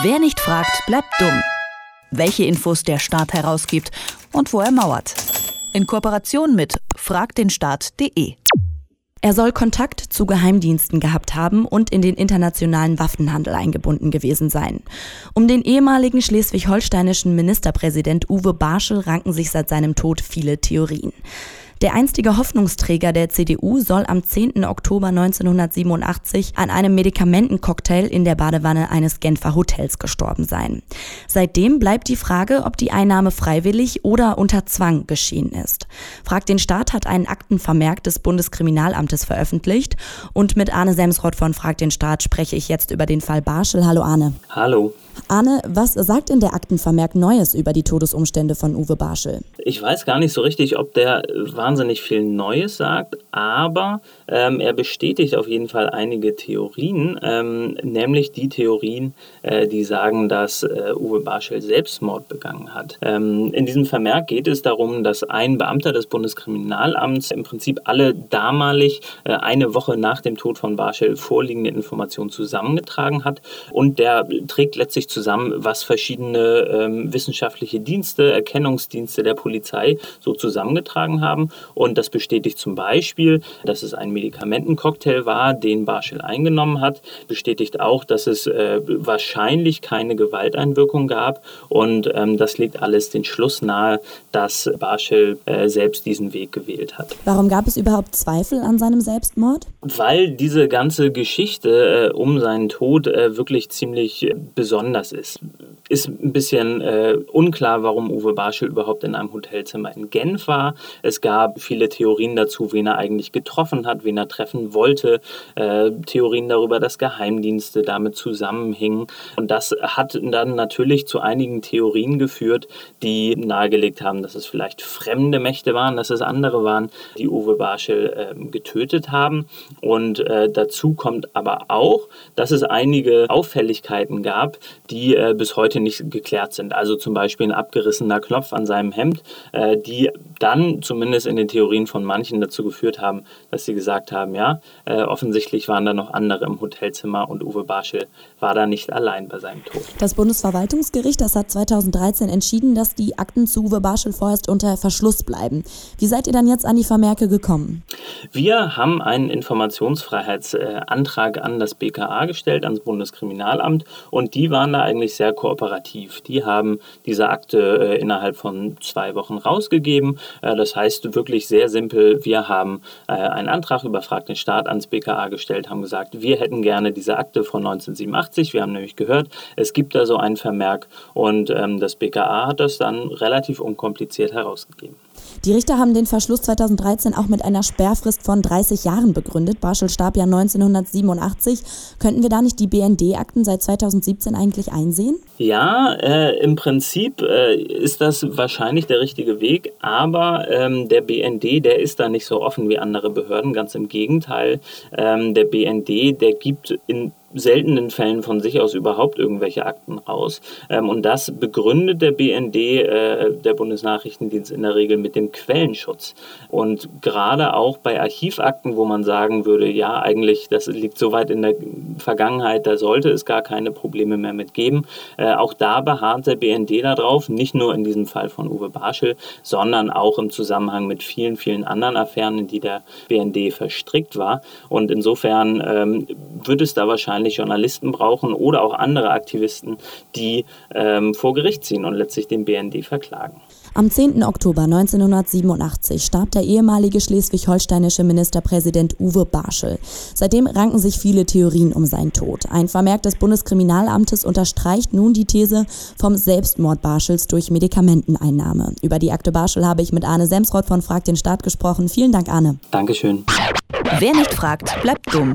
Wer nicht fragt, bleibt dumm. Welche Infos der Staat herausgibt und wo er mauert. In Kooperation mit fragdenstaat.de. Er soll Kontakt zu Geheimdiensten gehabt haben und in den internationalen Waffenhandel eingebunden gewesen sein. Um den ehemaligen schleswig-holsteinischen Ministerpräsident Uwe Barschel ranken sich seit seinem Tod viele Theorien. Der einstige Hoffnungsträger der CDU soll am 10. Oktober 1987 an einem Medikamentencocktail in der Badewanne eines Genfer Hotels gestorben sein. Seitdem bleibt die Frage, ob die Einnahme freiwillig oder unter Zwang geschehen ist. Fragt den Staat hat einen Aktenvermerk des Bundeskriminalamtes veröffentlicht und mit Arne Semsrott von Fragt den Staat spreche ich jetzt über den Fall Barschel. Hallo Arne. Hallo. Arne, was sagt denn der Aktenvermerk Neues über die Todesumstände von Uwe Barschel? Ich weiß gar nicht so richtig, ob der wahnsinnig viel Neues sagt, aber ähm, er bestätigt auf jeden Fall einige Theorien, ähm, nämlich die Theorien, äh, die sagen, dass äh, Uwe Barschel Selbstmord begangen hat. Ähm, in diesem Vermerk geht es darum, dass ein Beamter des Bundeskriminalamts im Prinzip alle damalig äh, eine Woche nach dem Tod von Barschel vorliegende Informationen zusammengetragen hat und der trägt letztlich zusammen, was verschiedene ähm, wissenschaftliche Dienste, Erkennungsdienste der Polizei so zusammengetragen haben. Und das bestätigt zum Beispiel, dass es ein Medikamentencocktail war, den Barschel eingenommen hat. Bestätigt auch, dass es äh, wahrscheinlich keine Gewalteinwirkung gab. Und ähm, das legt alles den Schluss nahe, dass Barschel äh, selbst diesen Weg gewählt hat. Warum gab es überhaupt Zweifel an seinem Selbstmord? Weil diese ganze Geschichte äh, um seinen Tod äh, wirklich ziemlich äh, besonders ist. Ist ein bisschen äh, unklar, warum Uwe Barschel überhaupt in einem Hotelzimmer in Genf war. Es gab viele Theorien dazu, wen er eigentlich getroffen hat, wen er treffen wollte. Äh, Theorien darüber, dass Geheimdienste damit zusammenhingen. Und das hat dann natürlich zu einigen Theorien geführt, die nahegelegt haben, dass es vielleicht fremde Mächte waren, dass es andere waren, die Uwe Barschel äh, getötet haben. Und äh, dazu kommt aber auch, dass es einige Auffälligkeiten gab, die äh, bis heute nicht geklärt sind. Also zum Beispiel ein abgerissener Knopf an seinem Hemd, äh, die dann zumindest in den Theorien von manchen dazu geführt haben, dass sie gesagt haben, ja, äh, offensichtlich waren da noch andere im Hotelzimmer und Uwe Barschel war da nicht allein bei seinem Tod. Das Bundesverwaltungsgericht, das hat 2013 entschieden, dass die Akten zu Uwe Barschel vorerst unter Verschluss bleiben. Wie seid ihr dann jetzt an die Vermerke gekommen? Wir haben einen Informationsfreiheitsantrag an das BKA gestellt, ans Bundeskriminalamt und die waren da eigentlich sehr kooperativ. Die haben diese Akte äh, innerhalb von zwei Wochen rausgegeben. Äh, das heißt wirklich sehr simpel, wir haben äh, einen Antrag über Frag den Staat ans BKA gestellt, haben gesagt, wir hätten gerne diese Akte von 1987. Wir haben nämlich gehört, es gibt da so einen Vermerk und ähm, das BKA hat das dann relativ unkompliziert herausgegeben. Die Richter haben den Verschluss 2013 auch mit einer Sperrfrist von 30 Jahren begründet. Barschel starb ja 1987. Könnten wir da nicht die BND-Akten seit 2017 eigentlich einsehen? Ja, äh, im Prinzip äh, ist das wahrscheinlich der richtige Weg, aber ähm, der BND, der ist da nicht so offen wie andere Behörden. Ganz im Gegenteil, ähm, der BND, der gibt in seltenen Fällen von sich aus überhaupt irgendwelche Akten raus. Ähm, und das begründet der BND, äh, der Bundesnachrichtendienst, in der Regel mit dem Quellenschutz. Und gerade auch bei Archivakten, wo man sagen würde, ja, eigentlich, das liegt so weit in der Vergangenheit, da sollte es gar keine Probleme mehr mit geben. Äh, auch da beharrt der BND darauf, nicht nur in diesem Fall von Uwe Barschel, sondern auch im Zusammenhang mit vielen, vielen anderen Affären, in die der BND verstrickt war. Und insofern ähm, wird es da wahrscheinlich wahrscheinlich Journalisten brauchen oder auch andere Aktivisten, die ähm, vor Gericht ziehen und letztlich den BND verklagen. Am 10. Oktober 1987 starb der ehemalige schleswig-holsteinische Ministerpräsident Uwe Barschel. Seitdem ranken sich viele Theorien um seinen Tod. Ein Vermerk des Bundeskriminalamtes unterstreicht nun die These vom Selbstmord Barschels durch Medikamenteneinnahme. Über die Akte Barschel habe ich mit Arne Semsrott von Frag den Staat gesprochen. Vielen Dank, Arne. Dankeschön. Wer nicht fragt, bleibt dumm.